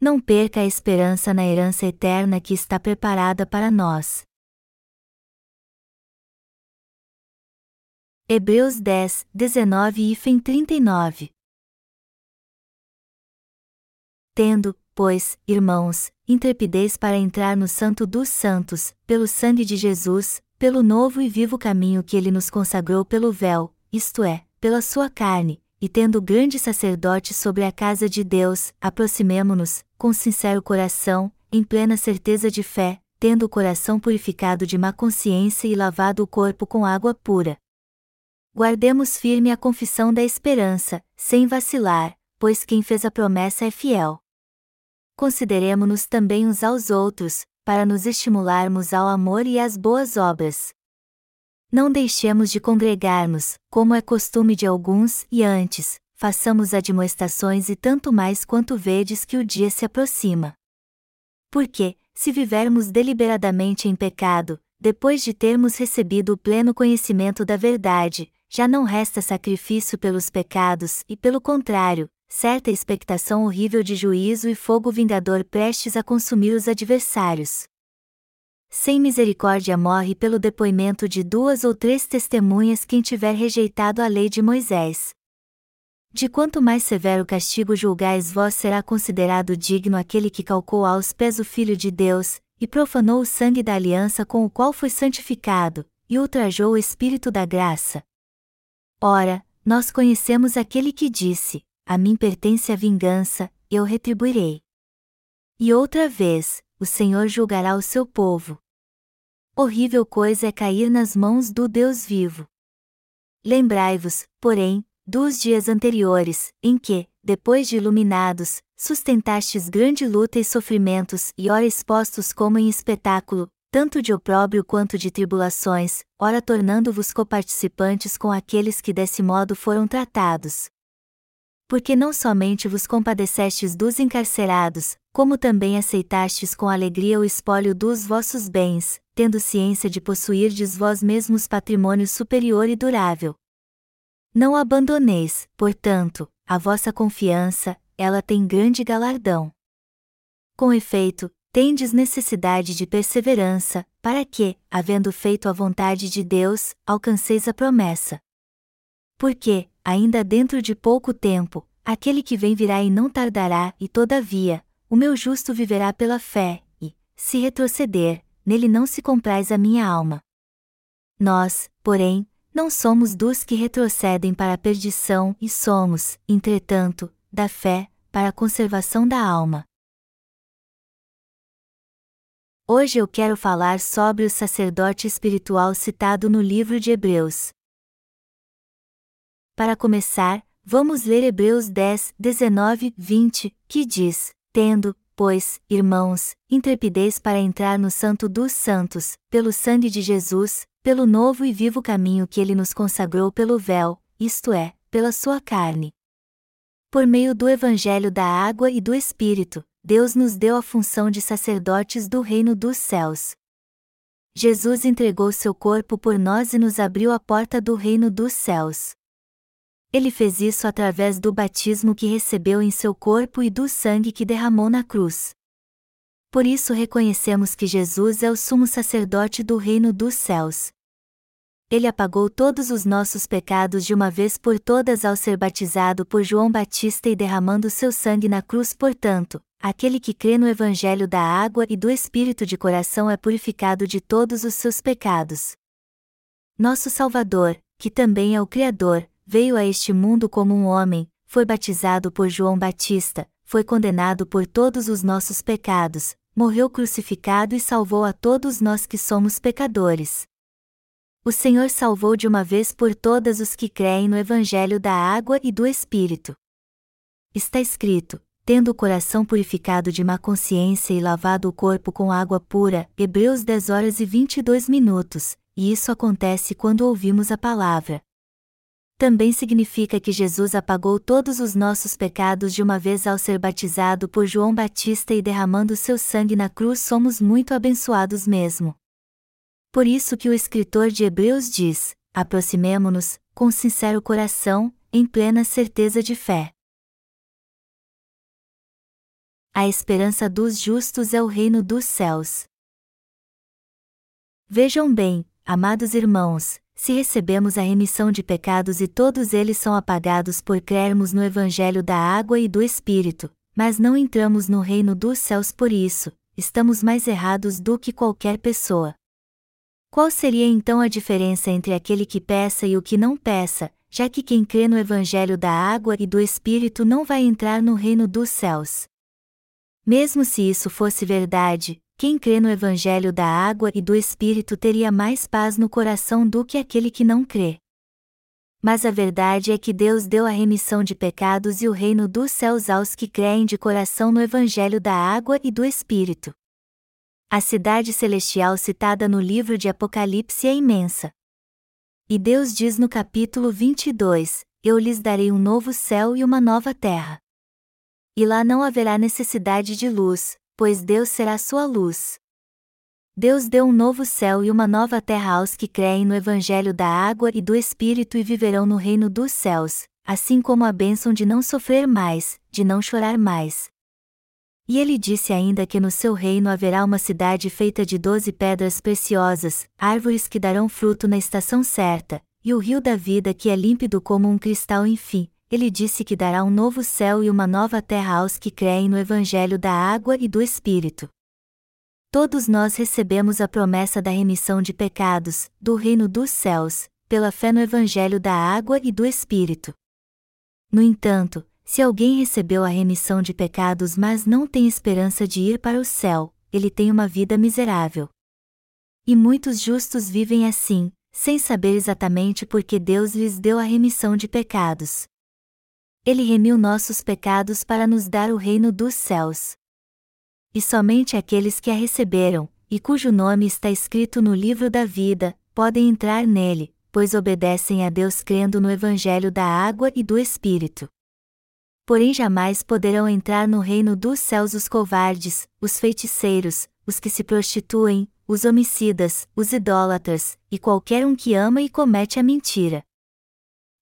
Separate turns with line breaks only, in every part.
Não perca a esperança na herança eterna que está preparada para nós. Hebreus 10, 19 e 39 Tendo, pois, irmãos, intrepidez para entrar no Santo dos Santos, pelo sangue de Jesus, pelo novo e vivo caminho que ele nos consagrou pelo véu, isto é, pela sua carne, e tendo grande sacerdote sobre a casa de Deus, aproximemo-nos, com sincero coração, em plena certeza de fé, tendo o coração purificado de má consciência e lavado o corpo com água pura. Guardemos firme a confissão da esperança, sem vacilar, pois quem fez a promessa é fiel. Consideremo-nos também uns aos outros, para nos estimularmos ao amor e às boas obras. Não deixemos de congregarmos, como é costume de alguns, e antes, façamos admoestações e tanto mais quanto vedes que o dia se aproxima. Porque, se vivermos deliberadamente em pecado, depois de termos recebido o pleno conhecimento da verdade, já não resta sacrifício pelos pecados e, pelo contrário, certa expectação horrível de juízo e fogo vingador prestes a consumir os adversários sem misericórdia morre pelo depoimento de duas ou três testemunhas quem tiver rejeitado a lei de Moisés. De quanto mais severo castigo julgais vós será considerado digno aquele que calcou aos pés o Filho de Deus, e profanou o sangue da aliança com o qual foi santificado, e ultrajou o Espírito da graça. Ora, nós conhecemos aquele que disse: A mim pertence a vingança, eu retribuirei. E outra vez, o Senhor julgará o seu povo. Horrível coisa é cair nas mãos do Deus vivo. Lembrai-vos, porém, dos dias anteriores, em que, depois de iluminados, sustentastes grande luta e sofrimentos e ora expostos como em espetáculo, tanto de opróbrio quanto de tribulações, ora tornando-vos coparticipantes com aqueles que desse modo foram tratados. Porque não somente vos compadecestes dos encarcerados, como também aceitastes com alegria o espólio dos vossos bens, tendo ciência de possuirdes vós mesmos patrimônio superior e durável. Não abandoneis, portanto, a vossa confiança, ela tem grande galardão. Com efeito, tendes necessidade de perseverança, para que, havendo feito a vontade de Deus, alcanceis a promessa. Porque, ainda dentro de pouco tempo, aquele que vem virá e não tardará, e todavia, o meu justo viverá pela fé, e, se retroceder, nele não se compraz a minha alma. Nós, porém, não somos dos que retrocedem para a perdição e somos, entretanto, da fé, para a conservação da alma. Hoje eu quero falar sobre o sacerdote espiritual citado no livro de Hebreus. Para começar, vamos ler Hebreus 10, 19, 20, que diz: Tendo, pois, irmãos, intrepidez para entrar no Santo dos Santos, pelo sangue de Jesus, pelo novo e vivo caminho que ele nos consagrou pelo véu, isto é, pela sua carne. Por meio do Evangelho da Água e do Espírito, Deus nos deu a função de sacerdotes do reino dos céus. Jesus entregou seu corpo por nós e nos abriu a porta do reino dos céus. Ele fez isso através do batismo que recebeu em seu corpo e do sangue que derramou na cruz. Por isso reconhecemos que Jesus é o sumo sacerdote do reino dos céus. Ele apagou todos os nossos pecados de uma vez por todas ao ser batizado por João Batista e derramando seu sangue na cruz, portanto, aquele que crê no Evangelho da água e do Espírito de coração é purificado de todos os seus pecados. Nosso Salvador, que também é o Criador, veio a este mundo como um homem, foi batizado por João Batista, foi condenado por todos os nossos pecados, morreu crucificado e salvou a todos nós que somos pecadores. O Senhor salvou de uma vez por todas os que creem no Evangelho da água e do Espírito. Está escrito: tendo o coração purificado de má consciência e lavado o corpo com água pura, Hebreus 10 horas e 22 minutos, e isso acontece quando ouvimos a palavra também significa que Jesus apagou todos os nossos pecados de uma vez ao ser batizado por João Batista e derramando seu sangue na cruz somos muito abençoados mesmo. Por isso que o escritor de Hebreus diz: aproximemo-nos, com sincero coração, em plena certeza de fé. A esperança dos justos é o reino dos céus. Vejam bem, amados irmãos, se recebemos a remissão de pecados e todos eles são apagados por crermos no Evangelho da água e do Espírito, mas não entramos no reino dos céus por isso, estamos mais errados do que qualquer pessoa. Qual seria então a diferença entre aquele que peça e o que não peça, já que quem crê no Evangelho da água e do Espírito não vai entrar no reino dos céus? Mesmo se isso fosse verdade, quem crê no Evangelho da água e do Espírito teria mais paz no coração do que aquele que não crê. Mas a verdade é que Deus deu a remissão de pecados e o reino dos céus aos que creem de coração no Evangelho da água e do Espírito. A cidade celestial citada no livro de Apocalipse é imensa. E Deus diz no capítulo 22: Eu lhes darei um novo céu e uma nova terra. E lá não haverá necessidade de luz, pois Deus será sua luz. Deus deu um novo céu e uma nova terra aos que creem no Evangelho da água e do Espírito e viverão no reino dos céus, assim como a bênção de não sofrer mais, de não chorar mais. E ele disse ainda que no seu reino haverá uma cidade feita de doze pedras preciosas, árvores que darão fruto na estação certa, e o rio da vida que é límpido como um cristal enfim, ele disse que dará um novo céu e uma nova terra aos que creem no Evangelho da água e do Espírito. Todos nós recebemos a promessa da remissão de pecados, do reino dos céus, pela fé no Evangelho da água e do Espírito. No entanto, se alguém recebeu a remissão de pecados mas não tem esperança de ir para o céu, ele tem uma vida miserável. E muitos justos vivem assim, sem saber exatamente por que Deus lhes deu a remissão de pecados. Ele remiu nossos pecados para nos dar o reino dos céus. E somente aqueles que a receberam, e cujo nome está escrito no livro da vida, podem entrar nele, pois obedecem a Deus crendo no Evangelho da água e do Espírito. Porém jamais poderão entrar no reino dos céus os covardes, os feiticeiros, os que se prostituem, os homicidas, os idólatras, e qualquer um que ama e comete a mentira.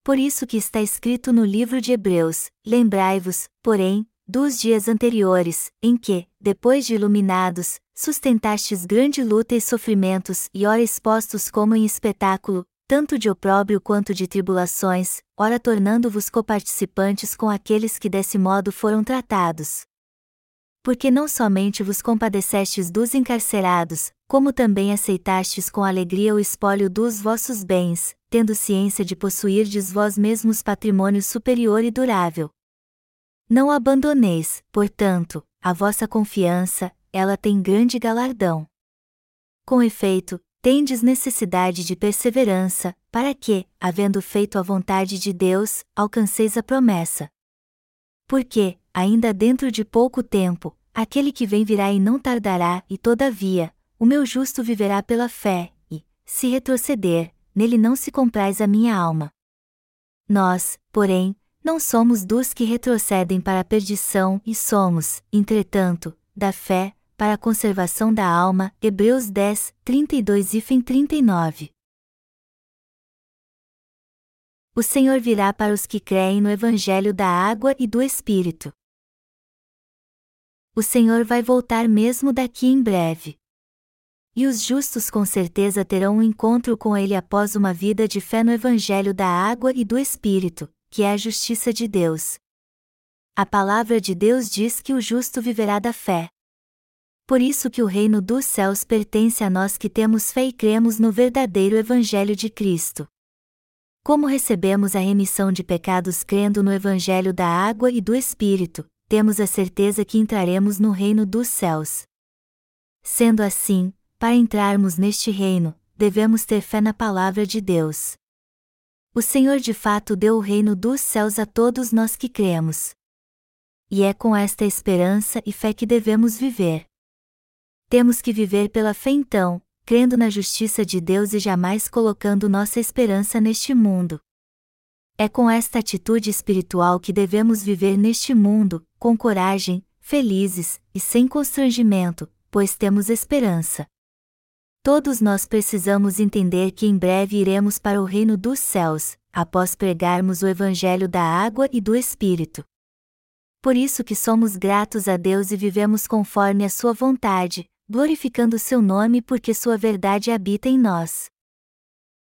Por isso que está escrito no livro de Hebreus: Lembrai-vos, porém, dos dias anteriores, em que, depois de iluminados, sustentastes grande luta e sofrimentos e ora expostos como em espetáculo, tanto de opróbrio quanto de tribulações, ora tornando-vos coparticipantes com aqueles que desse modo foram tratados. Porque não somente vos compadecestes dos encarcerados, como também aceitastes com alegria o espólio dos vossos bens, tendo ciência de possuirdes vós mesmos patrimônio superior e durável. Não abandoneis, portanto, a vossa confiança, ela tem grande galardão. Com efeito, tendes necessidade de perseverança, para que, havendo feito a vontade de Deus, alcanceis a promessa. Porque, ainda dentro de pouco tempo, aquele que vem virá e não tardará, e todavia, o meu justo viverá pela fé, e, se retroceder, nele não se compraz a minha alma. Nós, porém, não somos dos que retrocedem para a perdição e somos, entretanto, da fé, para a conservação da alma. Hebreus 10, 32 e 39. O Senhor virá para os que creem no Evangelho da água e do Espírito. O Senhor vai voltar mesmo daqui em breve. E os justos com certeza terão um encontro com Ele após uma vida de fé no Evangelho da água e do Espírito, que é a justiça de Deus. A palavra de Deus diz que o justo viverá da fé. Por isso que o reino dos céus pertence a nós que temos fé e cremos no verdadeiro Evangelho de Cristo. Como recebemos a remissão de pecados crendo no Evangelho da água e do Espírito, temos a certeza que entraremos no reino dos céus. Sendo assim, para entrarmos neste reino, devemos ter fé na palavra de Deus. O Senhor de fato deu o reino dos céus a todos nós que cremos. E é com esta esperança e fé que devemos viver. Temos que viver pela fé então, crendo na justiça de Deus e jamais colocando nossa esperança neste mundo. É com esta atitude espiritual que devemos viver neste mundo, com coragem, felizes e sem constrangimento, pois temos esperança. Todos nós precisamos entender que em breve iremos para o reino dos céus, após pregarmos o Evangelho da água e do Espírito. Por isso que somos gratos a Deus e vivemos conforme a sua vontade, glorificando seu nome porque sua verdade habita em nós.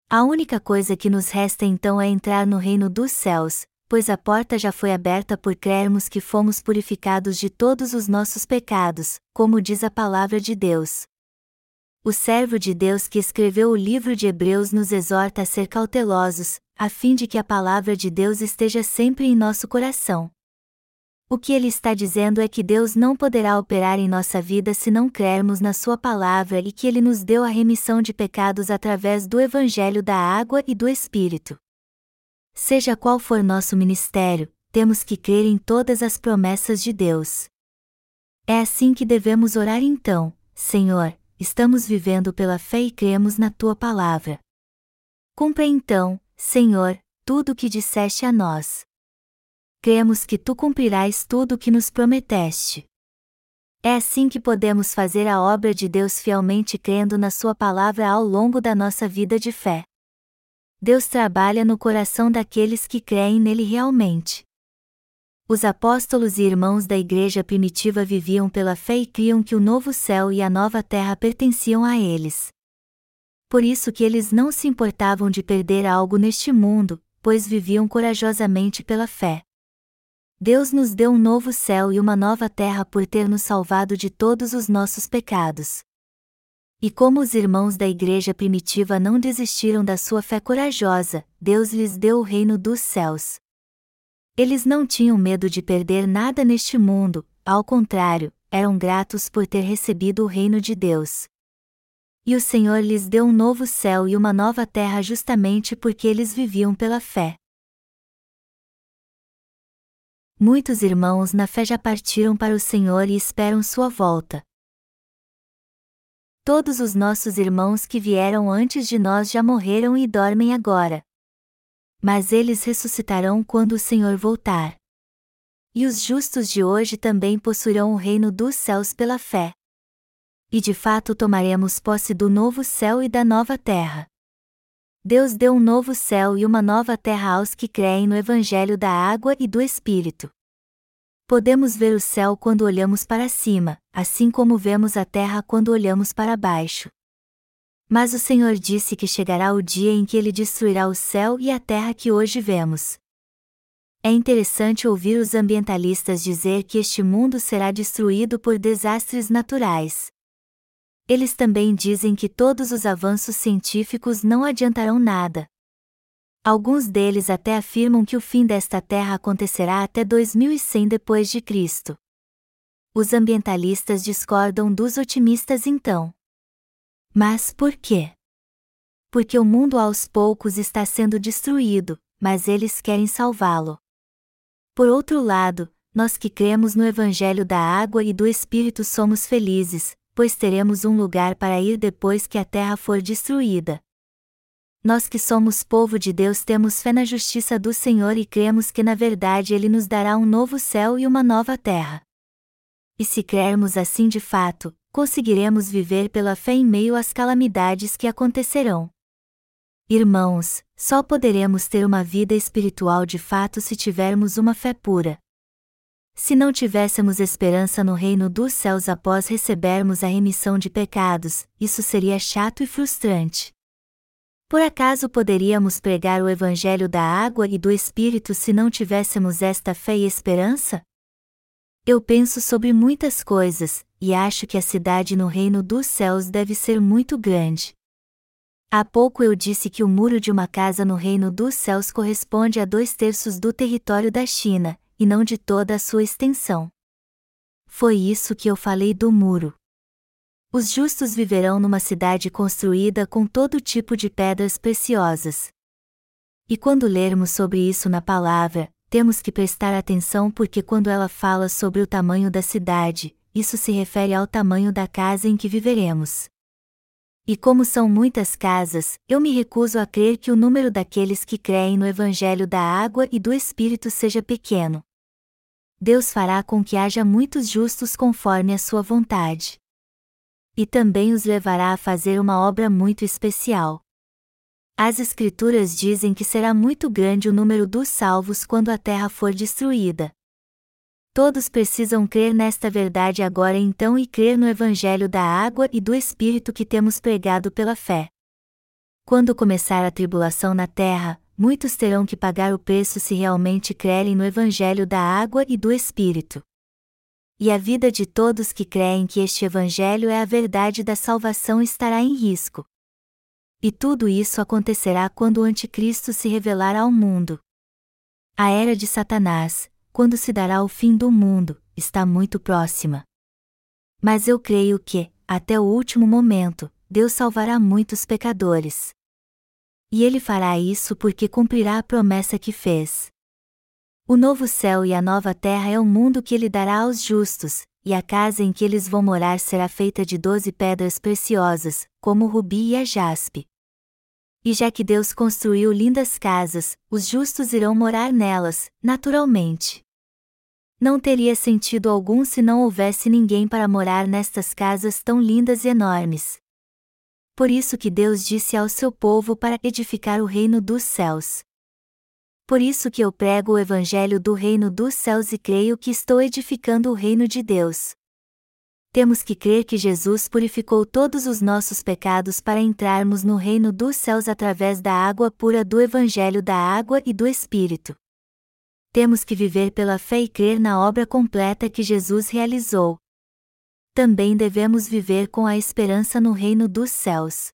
A única coisa que nos resta então é entrar no reino dos céus, pois a porta já foi aberta por crermos que fomos purificados de todos os nossos pecados, como diz a palavra de Deus. O servo de Deus que escreveu o livro de Hebreus nos exorta a ser cautelosos, a fim de que a palavra de Deus esteja sempre em nosso coração. O que ele está dizendo é que Deus não poderá operar em nossa vida se não crermos na Sua palavra e que Ele nos deu a remissão de pecados através do Evangelho da Água e do Espírito. Seja qual for nosso ministério, temos que crer em todas as promessas de Deus. É assim que devemos orar então, Senhor, estamos vivendo pela fé e cremos na Tua palavra. Cumpra então, Senhor, tudo o que disseste a nós cremos que tu cumprirás tudo o que nos prometeste. É assim que podemos fazer a obra de Deus fielmente crendo na Sua palavra ao longo da nossa vida de fé. Deus trabalha no coração daqueles que creem nele realmente. Os apóstolos e irmãos da igreja primitiva viviam pela fé e criam que o novo céu e a nova terra pertenciam a eles. Por isso que eles não se importavam de perder algo neste mundo, pois viviam corajosamente pela fé. Deus nos deu um novo céu e uma nova terra por ter nos salvado de todos os nossos pecados. E como os irmãos da igreja primitiva não desistiram da sua fé corajosa, Deus lhes deu o reino dos céus. Eles não tinham medo de perder nada neste mundo, ao contrário, eram gratos por ter recebido o reino de Deus. E o Senhor lhes deu um novo céu e uma nova terra justamente porque eles viviam pela fé. Muitos irmãos na fé já partiram para o Senhor e esperam sua volta. Todos os nossos irmãos que vieram antes de nós já morreram e dormem agora. Mas eles ressuscitarão quando o Senhor voltar. E os justos de hoje também possuirão o reino dos céus pela fé. E de fato tomaremos posse do novo céu e da nova terra. Deus deu um novo céu e uma nova terra aos que creem no Evangelho da água e do Espírito. Podemos ver o céu quando olhamos para cima, assim como vemos a terra quando olhamos para baixo. Mas o Senhor disse que chegará o dia em que ele destruirá o céu e a terra que hoje vemos. É interessante ouvir os ambientalistas dizer que este mundo será destruído por desastres naturais. Eles também dizem que todos os avanços científicos não adiantarão nada. Alguns deles até afirmam que o fim desta terra acontecerá até 2100 depois de Cristo. Os ambientalistas discordam dos otimistas então. Mas por quê? Porque o mundo aos poucos está sendo destruído, mas eles querem salvá-lo. Por outro lado, nós que cremos no Evangelho da Água e do Espírito somos felizes, pois teremos um lugar para ir depois que a terra for destruída. Nós que somos povo de Deus temos fé na justiça do Senhor e cremos que na verdade Ele nos dará um novo céu e uma nova terra. E se crermos assim de fato, conseguiremos viver pela fé em meio às calamidades que acontecerão. Irmãos, só poderemos ter uma vida espiritual de fato se tivermos uma fé pura. Se não tivéssemos esperança no reino dos céus após recebermos a remissão de pecados, isso seria chato e frustrante. Por acaso poderíamos pregar o Evangelho da água e do Espírito se não tivéssemos esta fé e esperança? Eu penso sobre muitas coisas, e acho que a cidade no reino dos céus deve ser muito grande. Há pouco eu disse que o muro de uma casa no reino dos céus corresponde a dois terços do território da China, e não de toda a sua extensão. Foi isso que eu falei do muro. Os justos viverão numa cidade construída com todo tipo de pedras preciosas. E quando lermos sobre isso na palavra, temos que prestar atenção porque quando ela fala sobre o tamanho da cidade, isso se refere ao tamanho da casa em que viveremos. E como são muitas casas, eu me recuso a crer que o número daqueles que creem no Evangelho da água e do Espírito seja pequeno. Deus fará com que haja muitos justos conforme a sua vontade. E também os levará a fazer uma obra muito especial. As Escrituras dizem que será muito grande o número dos salvos quando a terra for destruída. Todos precisam crer nesta verdade agora então e crer no Evangelho da água e do Espírito que temos pregado pela fé. Quando começar a tribulação na terra, muitos terão que pagar o preço se realmente crerem no Evangelho da água e do Espírito. E a vida de todos que creem que este Evangelho é a verdade da salvação estará em risco. E tudo isso acontecerá quando o Anticristo se revelar ao mundo. A era de Satanás, quando se dará o fim do mundo, está muito próxima. Mas eu creio que, até o último momento, Deus salvará muitos pecadores. E ele fará isso porque cumprirá a promessa que fez. O novo céu e a nova terra é o mundo que ele dará aos justos, e a casa em que eles vão morar será feita de doze pedras preciosas, como o rubi e a jaspe. E já que Deus construiu lindas casas, os justos irão morar nelas, naturalmente. Não teria sentido algum se não houvesse ninguém para morar nestas casas tão lindas e enormes. Por isso que Deus disse ao seu povo para edificar o reino dos céus. Por isso que eu prego o evangelho do reino dos céus e creio que estou edificando o reino de Deus temos que crer que Jesus purificou todos os nossos pecados para entrarmos no reino dos céus através da água pura do Evangelho da Água e do Espírito. Temos que viver pela fé e crer na obra completa que Jesus realizou. Também devemos viver com a esperança no reino dos céus.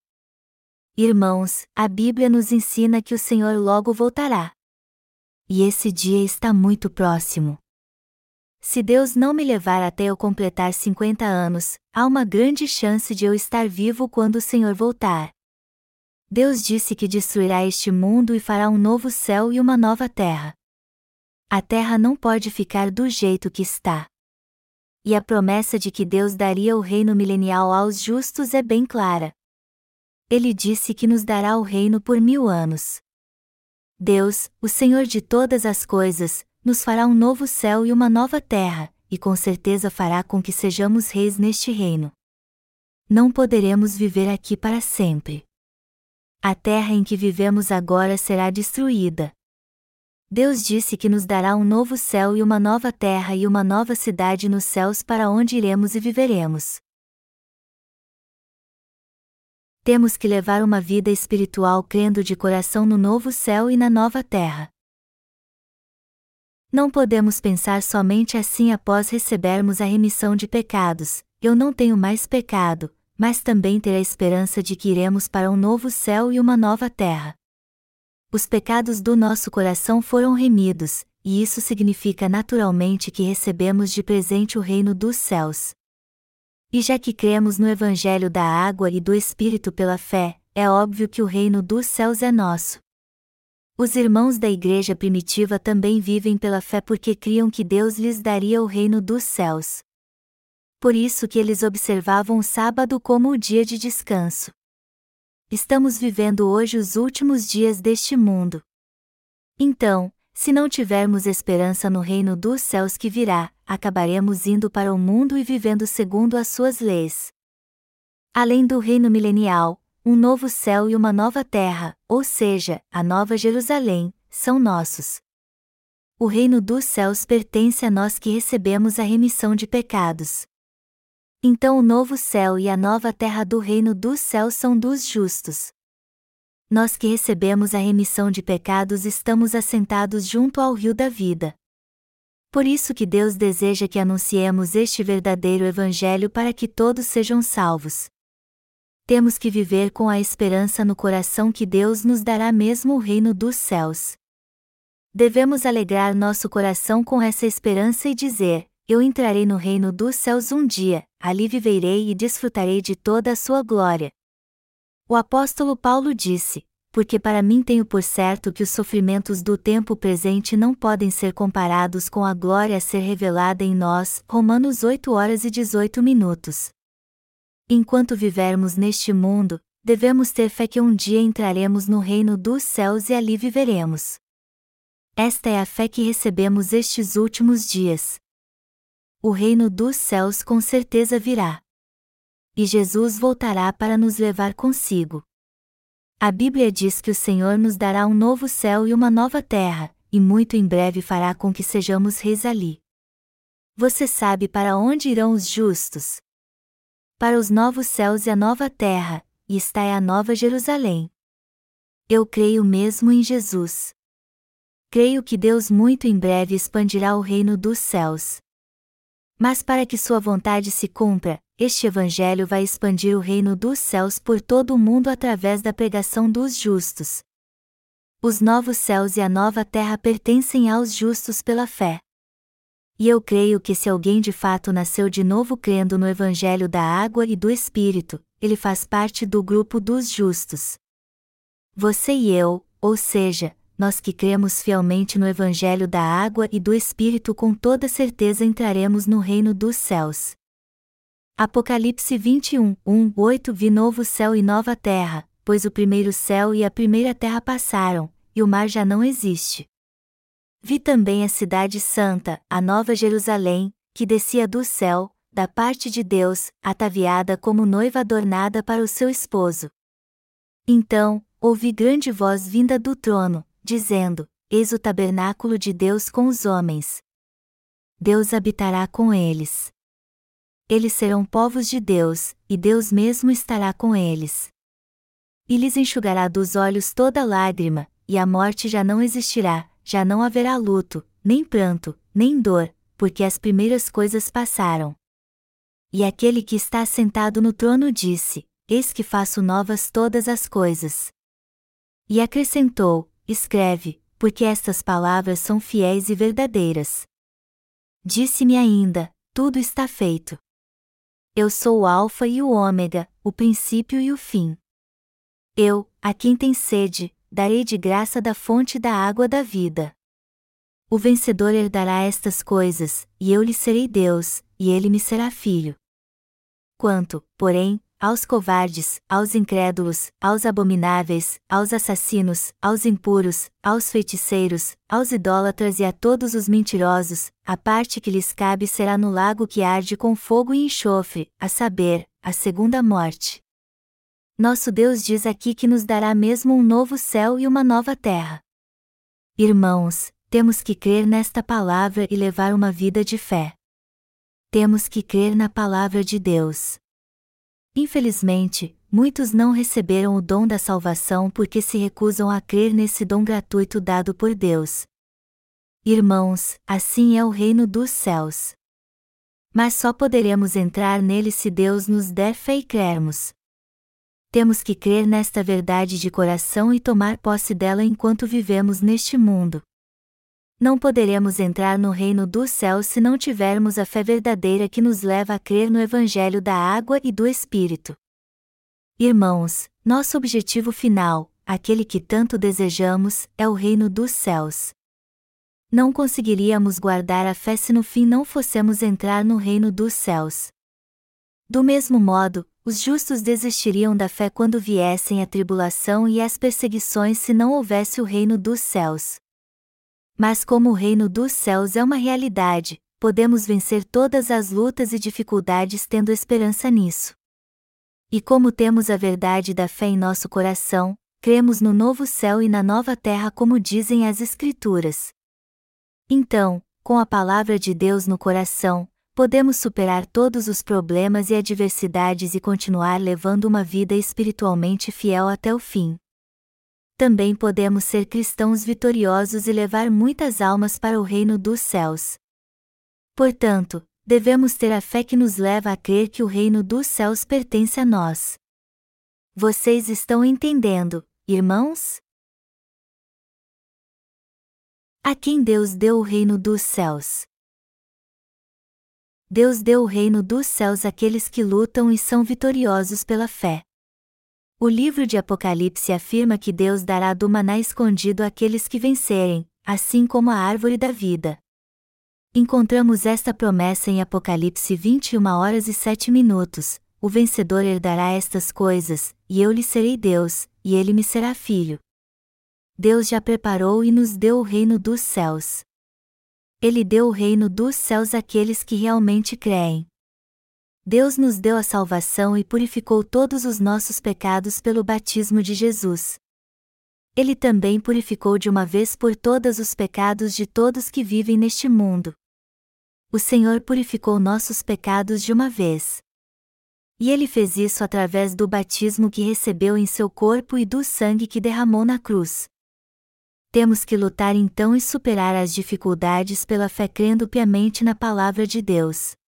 Irmãos, a Bíblia nos ensina que o Senhor logo voltará. E esse dia está muito próximo. Se Deus não me levar até eu completar 50 anos, há uma grande chance de eu estar vivo quando o Senhor voltar. Deus disse que destruirá este mundo e fará um novo céu e uma nova terra. A terra não pode ficar do jeito que está. E a promessa de que Deus daria o reino milenial aos justos é bem clara. Ele disse que nos dará o reino por mil anos. Deus, o Senhor de todas as coisas, nos fará um novo céu e uma nova terra, e com certeza fará com que sejamos reis neste reino. Não poderemos viver aqui para sempre. A terra em que vivemos agora será destruída. Deus disse que nos dará um novo céu e uma nova terra e uma nova cidade nos céus para onde iremos e viveremos. Temos que levar uma vida espiritual crendo de coração no novo céu e na nova terra. Não podemos pensar somente assim após recebermos a remissão de pecados, eu não tenho mais pecado, mas também ter a esperança de que iremos para um novo céu e uma nova terra. Os pecados do nosso coração foram remidos, e isso significa naturalmente que recebemos de presente o reino dos céus. E já que cremos no Evangelho da água e do Espírito pela fé, é óbvio que o reino dos céus é nosso. Os irmãos da igreja primitiva também vivem pela fé porque criam que Deus lhes daria o reino dos céus. Por isso que eles observavam o sábado como o dia de descanso. Estamos vivendo hoje os últimos dias deste mundo. Então, se não tivermos esperança no reino dos céus que virá, acabaremos indo para o mundo e vivendo segundo as suas leis. Além do reino milenial, um novo céu e uma nova terra, ou seja, a nova Jerusalém, são nossos. O reino dos céus pertence a nós que recebemos a remissão de pecados. Então o novo céu e a nova terra do reino dos céus são dos justos. Nós que recebemos a remissão de pecados estamos assentados junto ao rio da vida. Por isso que Deus deseja que anunciemos este verdadeiro evangelho para que todos sejam salvos temos que viver com a esperança no coração que Deus nos dará mesmo o reino dos céus. Devemos alegrar nosso coração com essa esperança e dizer: Eu entrarei no reino dos céus um dia, ali viverei e desfrutarei de toda a sua glória. O apóstolo Paulo disse: Porque para mim tenho por certo que os sofrimentos do tempo presente não podem ser comparados com a glória a ser revelada em nós. Romanos 8 horas e 18 minutos. Enquanto vivermos neste mundo, devemos ter fé que um dia entraremos no reino dos céus e ali viveremos. Esta é a fé que recebemos estes últimos dias. O reino dos céus com certeza virá. E Jesus voltará para nos levar consigo. A Bíblia diz que o Senhor nos dará um novo céu e uma nova terra, e muito em breve fará com que sejamos reis ali. Você sabe para onde irão os justos? Para os novos céus e a nova terra, e está é a nova Jerusalém. Eu creio mesmo em Jesus. Creio que Deus muito em breve expandirá o reino dos céus. Mas para que sua vontade se cumpra, este Evangelho vai expandir o reino dos céus por todo o mundo através da pregação dos justos. Os novos céus e a nova terra pertencem aos justos pela fé. E eu creio que se alguém de fato nasceu de novo crendo no Evangelho da água e do Espírito, ele faz parte do grupo dos justos. Você e eu, ou seja, nós que cremos fielmente no Evangelho da água e do Espírito com toda certeza entraremos no reino dos céus. Apocalipse 21, 1, 8 Vi novo céu e nova terra, pois o primeiro céu e a primeira terra passaram, e o mar já não existe. Vi também a cidade santa, a nova Jerusalém, que descia do céu, da parte de Deus, ataviada como noiva adornada para o seu esposo. Então, ouvi grande voz vinda do trono, dizendo: Eis o tabernáculo de Deus com os homens. Deus habitará com eles. Eles serão povos de Deus, e Deus mesmo estará com eles. E lhes enxugará dos olhos toda lágrima, e a morte já não existirá, já não haverá luto, nem pranto, nem dor, porque as primeiras coisas passaram. E aquele que está sentado no trono disse: Eis que faço novas todas as coisas. E acrescentou: Escreve, porque estas palavras são fiéis e verdadeiras. Disse-me ainda: Tudo está feito. Eu sou o Alfa e o Ômega, o princípio e o fim. Eu, a quem tem sede, darei de graça da fonte da água da vida. O vencedor herdará estas coisas, e eu lhe serei Deus, e ele me será filho. Quanto, porém, aos covardes, aos incrédulos, aos abomináveis, aos assassinos, aos impuros, aos feiticeiros, aos idólatras e a todos os mentirosos, a parte que lhes cabe será no lago que arde com fogo e enxofre, a saber, a segunda morte. Nosso Deus diz aqui que nos dará mesmo um novo céu e uma nova terra. Irmãos, temos que crer nesta palavra e levar uma vida de fé. Temos que crer na palavra de Deus. Infelizmente, muitos não receberam o dom da salvação porque se recusam a crer nesse dom gratuito dado por Deus. Irmãos, assim é o reino dos céus. Mas só poderemos entrar nele se Deus nos der fé e crermos. Temos que crer nesta verdade de coração e tomar posse dela enquanto vivemos neste mundo. Não poderemos entrar no reino dos céus se não tivermos a fé verdadeira que nos leva a crer no Evangelho da água e do Espírito. Irmãos, nosso objetivo final, aquele que tanto desejamos, é o reino dos céus. Não conseguiríamos guardar a fé se no fim não fossemos entrar no reino dos céus. Do mesmo modo, os justos desistiriam da fé quando viessem a tribulação e as perseguições se não houvesse o reino dos céus. Mas como o reino dos céus é uma realidade, podemos vencer todas as lutas e dificuldades tendo esperança nisso. E como temos a verdade da fé em nosso coração, cremos no novo céu e na nova terra como dizem as Escrituras. Então, com a palavra de Deus no coração, podemos superar todos os problemas e adversidades e continuar levando uma vida espiritualmente fiel até o fim também podemos ser cristãos vitoriosos e levar muitas almas para o reino dos céus. Portanto, devemos ter a fé que nos leva a crer que o reino dos céus pertence a nós. Vocês estão entendendo, irmãos? A quem Deus deu o reino dos céus? Deus deu o reino dos céus àqueles que lutam e são vitoriosos pela fé. O livro de Apocalipse afirma que Deus dará do maná escondido àqueles que vencerem, assim como a árvore da vida. Encontramos esta promessa em Apocalipse 21 horas e 7 minutos: O vencedor herdará estas coisas, e eu lhe serei Deus, e ele me será filho. Deus já preparou e nos deu o reino dos céus. Ele deu o reino dos céus àqueles que realmente creem. Deus nos deu a salvação e purificou todos os nossos pecados pelo batismo de Jesus. Ele também purificou de uma vez por todas os pecados de todos que vivem neste mundo. O Senhor purificou nossos pecados de uma vez. E ele fez isso através do batismo que recebeu em seu corpo e do sangue que derramou na cruz. Temos que lutar então e superar as dificuldades pela fé crendo piamente na palavra de Deus.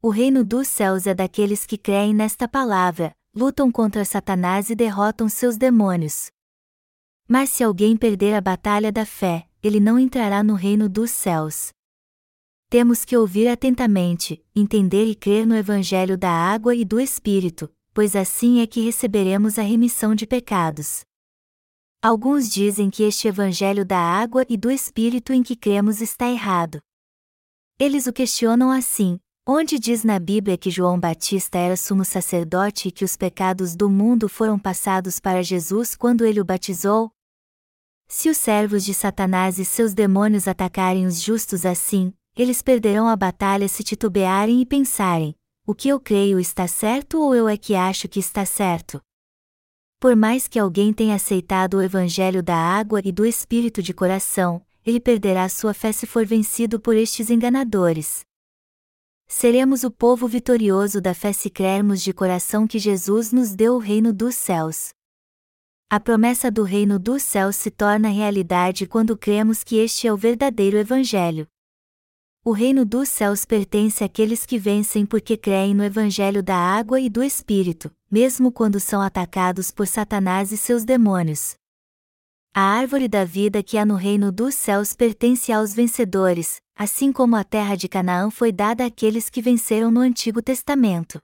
O reino dos céus é daqueles que creem nesta palavra, lutam contra Satanás e derrotam seus demônios. Mas se alguém perder a batalha da fé, ele não entrará no reino dos céus. Temos que ouvir atentamente, entender e crer no Evangelho da água e do Espírito, pois assim é que receberemos a remissão de pecados. Alguns dizem que este Evangelho da água e do Espírito em que cremos está errado. Eles o questionam assim: onde diz na Bíblia que João Batista era sumo sacerdote e que os pecados do mundo foram passados para Jesus quando ele o batizou? Se os servos de Satanás e seus demônios atacarem os justos assim, eles perderão a batalha se titubearem e pensarem: o que eu creio está certo ou eu é que acho que está certo? Por mais que alguém tenha aceitado o evangelho da água e do espírito de coração, ele perderá sua fé se for vencido por estes enganadores. Seremos o povo vitorioso da fé se crermos de coração que Jesus nos deu o reino dos céus. A promessa do reino dos céus se torna realidade quando cremos que este é o verdadeiro Evangelho. O reino dos céus pertence àqueles que vencem porque creem no Evangelho da água e do Espírito, mesmo quando são atacados por Satanás e seus demônios. A árvore da vida que há no reino dos céus pertence aos vencedores, assim como a terra de Canaã foi dada àqueles que venceram no Antigo Testamento.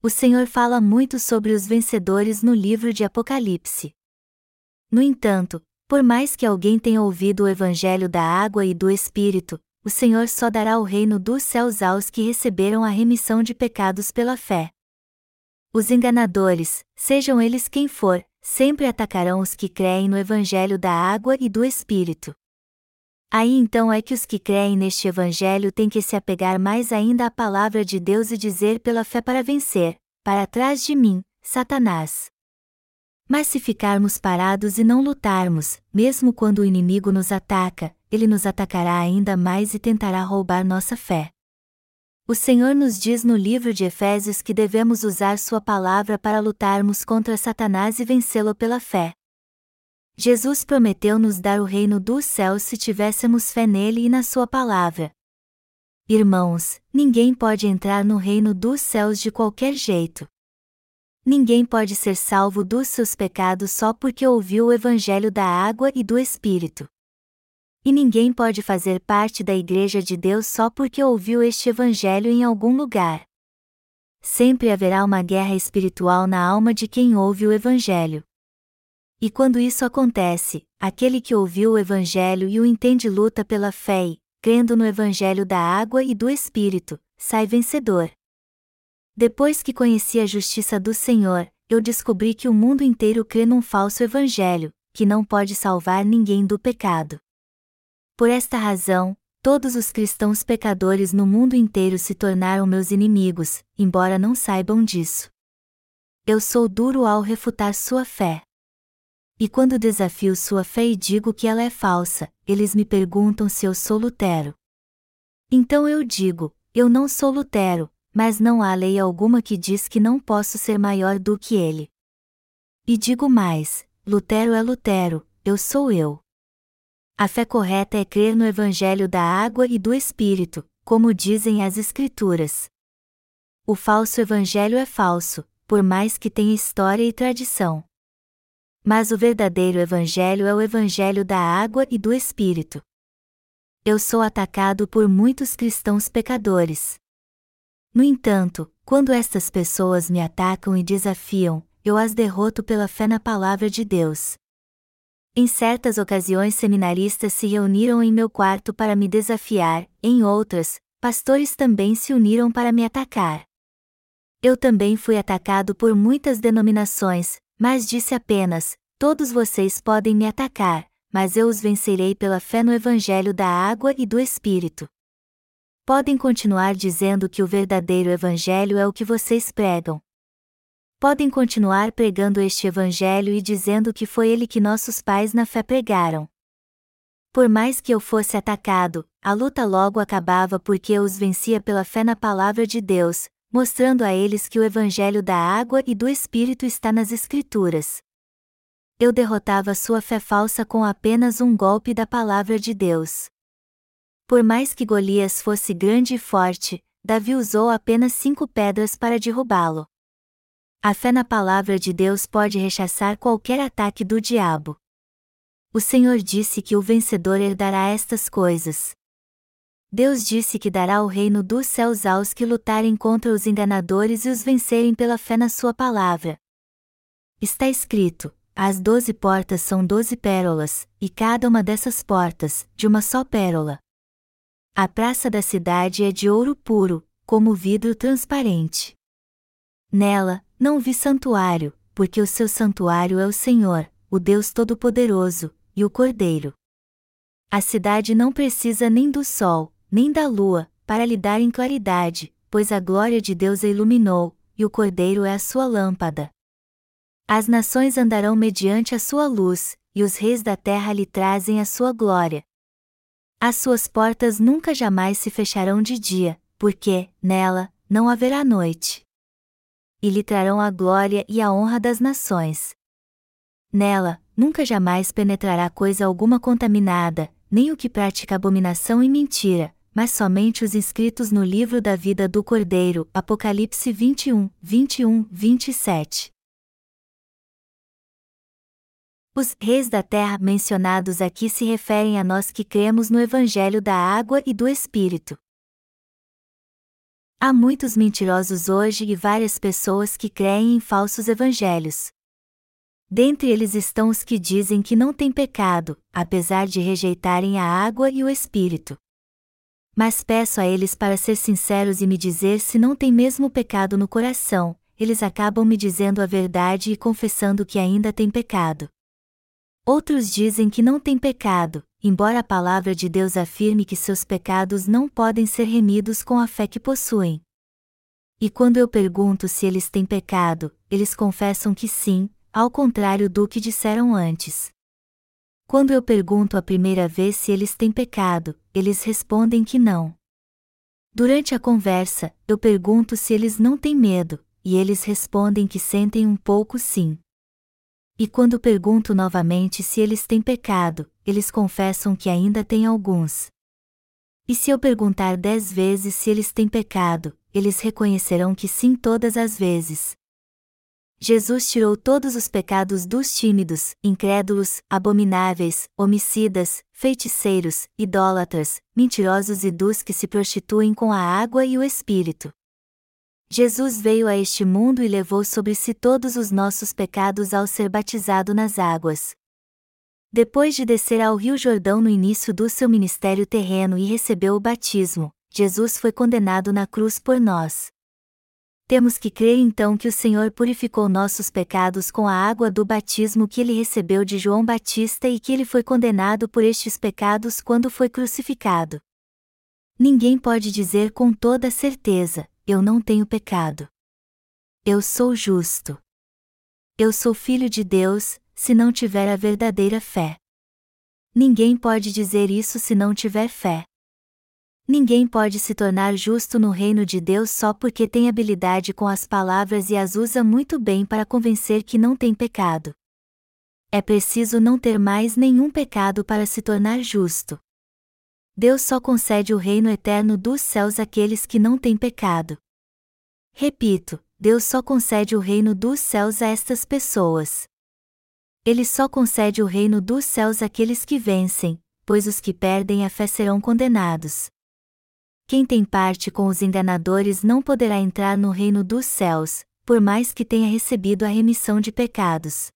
O Senhor fala muito sobre os vencedores no livro de Apocalipse. No entanto, por mais que alguém tenha ouvido o Evangelho da água e do Espírito, o Senhor só dará o reino dos céus aos que receberam a remissão de pecados pela fé. Os enganadores, sejam eles quem for, sempre atacarão os que creem no Evangelho da água e do Espírito. Aí então é que os que creem neste Evangelho têm que se apegar mais ainda à palavra de Deus e dizer pela fé para vencer: para trás de mim, Satanás. Mas se ficarmos parados e não lutarmos, mesmo quando o inimigo nos ataca, ele nos atacará ainda mais e tentará roubar nossa fé. O Senhor nos diz no livro de Efésios que devemos usar Sua palavra para lutarmos contra Satanás e vencê-lo pela fé. Jesus prometeu nos dar o reino dos céus se tivéssemos fé nele e na Sua palavra. Irmãos, ninguém pode entrar no reino dos céus de qualquer jeito. Ninguém pode ser salvo dos seus pecados só porque ouviu o Evangelho da água e do Espírito. E ninguém pode fazer parte da Igreja de Deus só porque ouviu este Evangelho em algum lugar. Sempre haverá uma guerra espiritual na alma de quem ouve o Evangelho. E quando isso acontece, aquele que ouviu o Evangelho e o entende luta pela fé e, crendo no Evangelho da água e do Espírito, sai vencedor. Depois que conheci a justiça do Senhor, eu descobri que o mundo inteiro crê num falso Evangelho, que não pode salvar ninguém do pecado. Por esta razão, todos os cristãos pecadores no mundo inteiro se tornaram meus inimigos, embora não saibam disso. Eu sou duro ao refutar sua fé. E quando desafio sua fé e digo que ela é falsa, eles me perguntam se eu sou Lutero. Então eu digo: eu não sou Lutero, mas não há lei alguma que diz que não posso ser maior do que ele. E digo mais: Lutero é Lutero, eu sou eu. A fé correta é crer no Evangelho da água e do Espírito, como dizem as Escrituras. O falso Evangelho é falso, por mais que tenha história e tradição. Mas o verdadeiro Evangelho é o Evangelho da água e do Espírito. Eu sou atacado por muitos cristãos pecadores. No entanto, quando estas pessoas me atacam e desafiam, eu as derroto pela fé na palavra de Deus. Em certas ocasiões, seminaristas se reuniram em meu quarto para me desafiar, em outras, pastores também se uniram para me atacar. Eu também fui atacado por muitas denominações, mas disse apenas: Todos vocês podem me atacar, mas eu os vencerei pela fé no Evangelho da água e do Espírito. Podem continuar dizendo que o verdadeiro Evangelho é o que vocês pregam, podem continuar pregando este Evangelho e dizendo que foi ele que nossos pais na fé pregaram. Por mais que eu fosse atacado, a luta logo acabava porque eu os vencia pela fé na palavra de Deus, mostrando a eles que o evangelho da água e do Espírito está nas Escrituras. Eu derrotava sua fé falsa com apenas um golpe da palavra de Deus. Por mais que Golias fosse grande e forte, Davi usou apenas cinco pedras para derrubá-lo. A fé na palavra de Deus pode rechaçar qualquer ataque do diabo. O Senhor disse que o vencedor herdará estas coisas. Deus disse que dará o reino dos céus aos que lutarem contra os enganadores e os vencerem pela fé na Sua palavra. Está escrito: as doze portas são doze pérolas, e cada uma dessas portas, de uma só pérola. A praça da cidade é de ouro puro, como vidro transparente. Nela, não vi santuário, porque o seu santuário é o Senhor, o Deus Todo-Poderoso, e o Cordeiro. A cidade não precisa nem do sol, nem da lua, para lhe dar em claridade, pois a glória de Deus a iluminou, e o Cordeiro é a sua lâmpada. As nações andarão mediante a sua luz, e os reis da terra lhe trazem a sua glória. As suas portas nunca jamais se fecharão de dia, porque, nela, não haverá noite. E lhe trarão a glória e a honra das nações. Nela, nunca jamais penetrará coisa alguma contaminada, nem o que pratica abominação e mentira, mas somente os inscritos no livro da vida do Cordeiro. Apocalipse 21, 21, 27. Os reis da terra mencionados aqui se referem a nós que cremos no Evangelho da água e do Espírito. Há muitos mentirosos hoje e várias pessoas que creem em falsos evangelhos. Dentre eles estão os que dizem que não têm pecado, apesar de rejeitarem a água e o Espírito. Mas peço a eles para ser sinceros e me dizer se não tem mesmo pecado no coração, eles acabam me dizendo a verdade e confessando que ainda tem pecado. Outros dizem que não tem pecado, embora a palavra de Deus afirme que seus pecados não podem ser remidos com a fé que possuem. E quando eu pergunto se eles têm pecado, eles confessam que sim, ao contrário do que disseram antes. Quando eu pergunto a primeira vez se eles têm pecado, eles respondem que não. Durante a conversa, eu pergunto se eles não têm medo, e eles respondem que sentem um pouco sim. E quando pergunto novamente se eles têm pecado, eles confessam que ainda têm alguns. E se eu perguntar dez vezes se eles têm pecado, eles reconhecerão que sim todas as vezes. Jesus tirou todos os pecados dos tímidos, incrédulos, abomináveis, homicidas, feiticeiros, idólatras, mentirosos e dos que se prostituem com a água e o espírito. Jesus veio a este mundo e levou sobre si todos os nossos pecados ao ser batizado nas águas. Depois de descer ao Rio Jordão no início do seu ministério terreno e recebeu o batismo, Jesus foi condenado na cruz por nós. Temos que crer então que o Senhor purificou nossos pecados com a água do batismo que ele recebeu de João Batista e que ele foi condenado por estes pecados quando foi crucificado. Ninguém pode dizer com toda certeza: Eu não tenho pecado. Eu sou justo. Eu sou filho de Deus, se não tiver a verdadeira fé. Ninguém pode dizer isso se não tiver fé. Ninguém pode se tornar justo no reino de Deus só porque tem habilidade com as palavras e as usa muito bem para convencer que não tem pecado. É preciso não ter mais nenhum pecado para se tornar justo. Deus só concede o reino eterno dos céus àqueles que não têm pecado. Repito, Deus só concede o reino dos céus a estas pessoas. Ele só concede o reino dos céus àqueles que vencem, pois os que perdem a fé serão condenados. Quem tem parte com os enganadores não poderá entrar no reino dos céus, por mais que tenha recebido a remissão de pecados.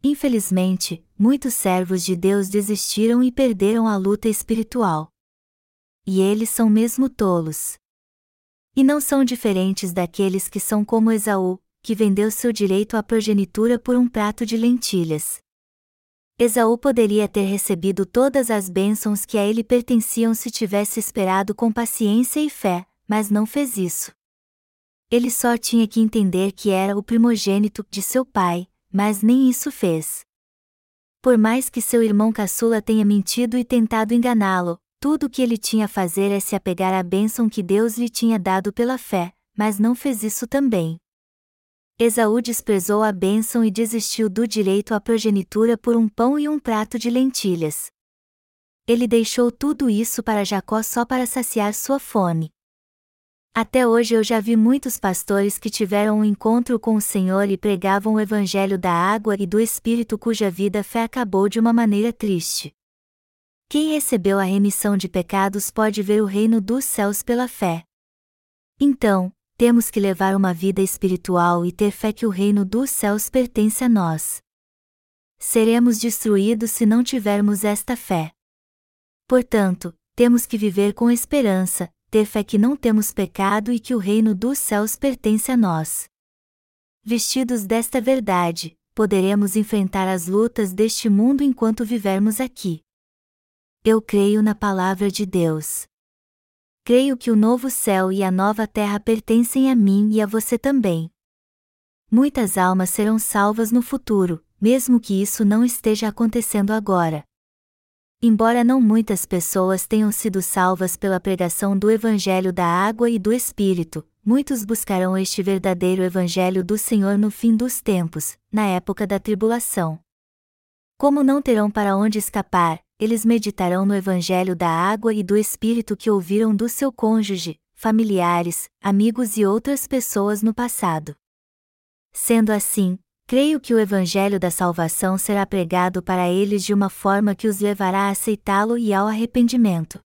Infelizmente, muitos servos de Deus desistiram e perderam a luta espiritual. E eles são mesmo tolos. E não são diferentes daqueles que são como Esaú, que vendeu seu direito à progenitura por um prato de lentilhas. Esaú poderia ter recebido todas as bênçãos que a ele pertenciam se tivesse esperado com paciência e fé, mas não fez isso. Ele só tinha que entender que era o primogênito de seu pai, mas nem isso fez. Por mais que seu irmão caçula tenha mentido e tentado enganá-lo, tudo o que ele tinha a fazer é se apegar à bênção que Deus lhe tinha dado pela fé, mas não fez isso também. Esaú desprezou a bênção e desistiu do direito à progenitura por um pão e um prato de lentilhas. Ele deixou tudo isso para Jacó só para saciar sua fome. Até hoje eu já vi muitos pastores que tiveram um encontro com o Senhor e pregavam o evangelho da água e do Espírito cuja vida fé acabou de uma maneira triste. Quem recebeu a remissão de pecados pode ver o reino dos céus pela fé. Então, temos que levar uma vida espiritual e ter fé que o reino dos céus pertence a nós. Seremos destruídos se não tivermos esta fé. Portanto, temos que viver com esperança, ter fé que não temos pecado e que o reino dos céus pertence a nós. Vestidos desta verdade, poderemos enfrentar as lutas deste mundo enquanto vivermos aqui. Eu creio na palavra de Deus. Creio que o novo céu e a nova terra pertencem a mim e a você também. Muitas almas serão salvas no futuro, mesmo que isso não esteja acontecendo agora. Embora não muitas pessoas tenham sido salvas pela pregação do Evangelho da Água e do Espírito, muitos buscarão este verdadeiro Evangelho do Senhor no fim dos tempos, na época da tribulação. Como não terão para onde escapar, eles meditarão no Evangelho da água e do Espírito que ouviram do seu cônjuge, familiares, amigos e outras pessoas no passado. Sendo assim, creio que o Evangelho da salvação será pregado para eles de uma forma que os levará a aceitá-lo e ao arrependimento.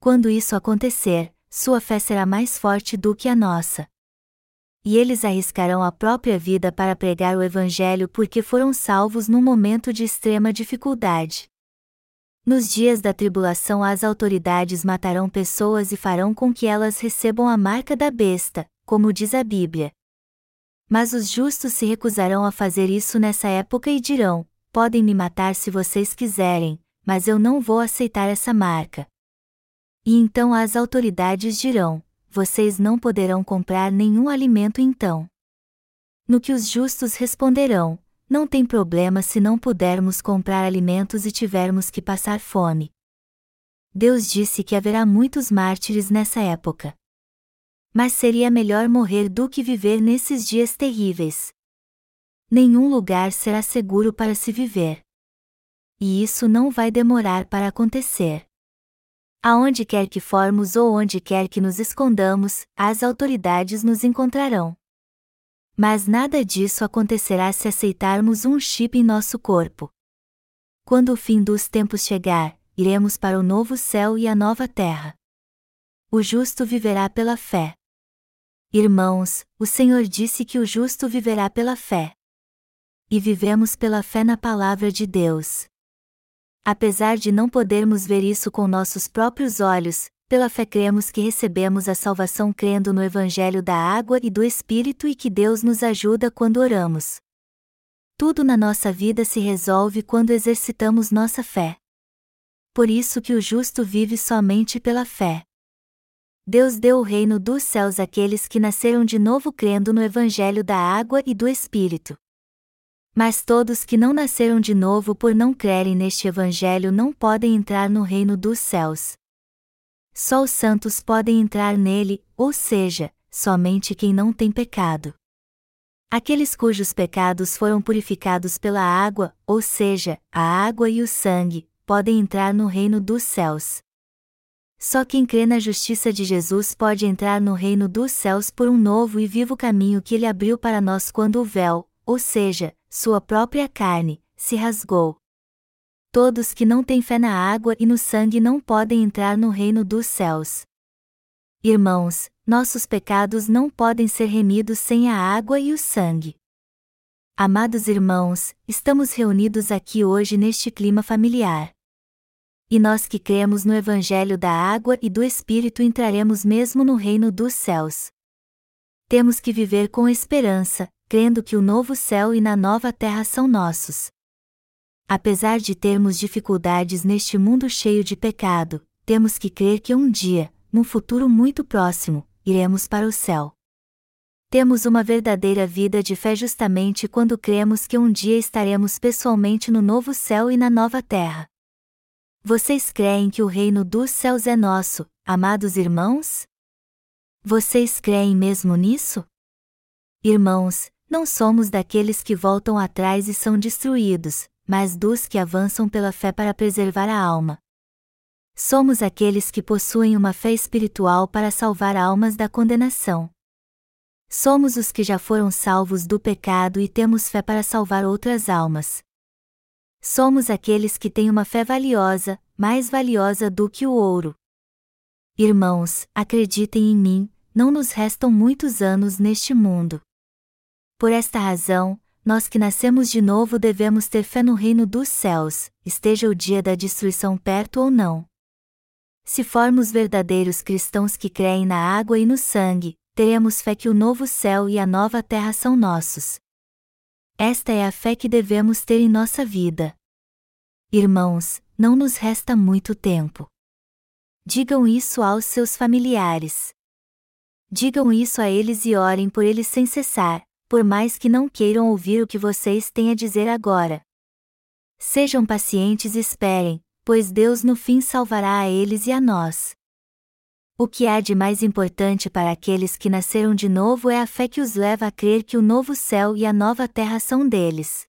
Quando isso acontecer, sua fé será mais forte do que a nossa. E eles arriscarão a própria vida para pregar o Evangelho porque foram salvos num momento de extrema dificuldade. Nos dias da tribulação as autoridades matarão pessoas e farão com que elas recebam a marca da besta, como diz a Bíblia. Mas os justos se recusarão a fazer isso nessa época e dirão: podem me matar se vocês quiserem, mas eu não vou aceitar essa marca. E então as autoridades dirão: vocês não poderão comprar nenhum alimento então. No que os justos responderão: não tem problema se não pudermos comprar alimentos e tivermos que passar fome. Deus disse que haverá muitos mártires nessa época. Mas seria melhor morrer do que viver nesses dias terríveis. Nenhum lugar será seguro para se viver. E isso não vai demorar para acontecer. Aonde quer que formos ou onde quer que nos escondamos, as autoridades nos encontrarão. Mas nada disso acontecerá se aceitarmos um chip em nosso corpo. Quando o fim dos tempos chegar, iremos para o novo céu e a nova terra. O justo viverá pela fé. Irmãos, o Senhor disse que o justo viverá pela fé. E vivemos pela fé na palavra de Deus. Apesar de não podermos ver isso com nossos próprios olhos, pela fé cremos que recebemos a salvação crendo no Evangelho da água e do Espírito e que Deus nos ajuda quando oramos. Tudo na nossa vida se resolve quando exercitamos nossa fé. Por isso que o justo vive somente pela fé. Deus deu o reino dos céus àqueles que nasceram de novo crendo no Evangelho da água e do Espírito. Mas todos que não nasceram de novo por não crerem neste Evangelho não podem entrar no reino dos céus. Só os santos podem entrar nele, ou seja, somente quem não tem pecado. Aqueles cujos pecados foram purificados pela água, ou seja, a água e o sangue, podem entrar no reino dos céus. Só quem crê na justiça de Jesus pode entrar no reino dos céus por um novo e vivo caminho que ele abriu para nós quando o véu, ou seja, sua própria carne, se rasgou todos que não têm fé na água e no sangue não podem entrar no reino dos céus. Irmãos, nossos pecados não podem ser remidos sem a água e o sangue. Amados irmãos, estamos reunidos aqui hoje neste clima familiar. E nós que cremos no Evangelho da água e do Espírito entraremos mesmo no reino dos céus. Temos que viver com esperança, crendo que o novo céu e na nova terra são nossos. Apesar de termos dificuldades neste mundo cheio de pecado, temos que crer que um dia, num futuro muito próximo, iremos para o céu. Temos uma verdadeira vida de fé justamente quando cremos que um dia estaremos pessoalmente no novo céu e na nova terra. Vocês creem que o reino dos céus é nosso, amados irmãos? Vocês creem mesmo nisso? Irmãos, não somos daqueles que voltam atrás e são destruídos, mas dos que avançam pela fé para preservar a alma. Somos aqueles que possuem uma fé espiritual para salvar almas da condenação. Somos os que já foram salvos do pecado e temos fé para salvar outras almas. Somos aqueles que têm uma fé valiosa, mais valiosa do que o ouro. Irmãos, acreditem em mim, não nos restam muitos anos neste mundo. Por esta razão, nós que nascemos de novo devemos ter fé no reino dos céus, esteja o dia da destruição perto ou não. Se formos verdadeiros cristãos que creem na água e no sangue, teremos fé que o novo céu e a nova terra são nossos. Esta é a fé que devemos ter em nossa vida. Irmãos, não nos resta muito tempo. Digam isso aos seus familiares. Digam isso a eles e orem por eles sem cessar, por mais que não queiram ouvir o que vocês têm a dizer agora. Sejam pacientes e esperem, pois Deus no fim salvará a eles e a nós. O que há de mais importante para aqueles que nasceram de novo é a fé que os leva a crer que o novo céu e a nova terra são deles.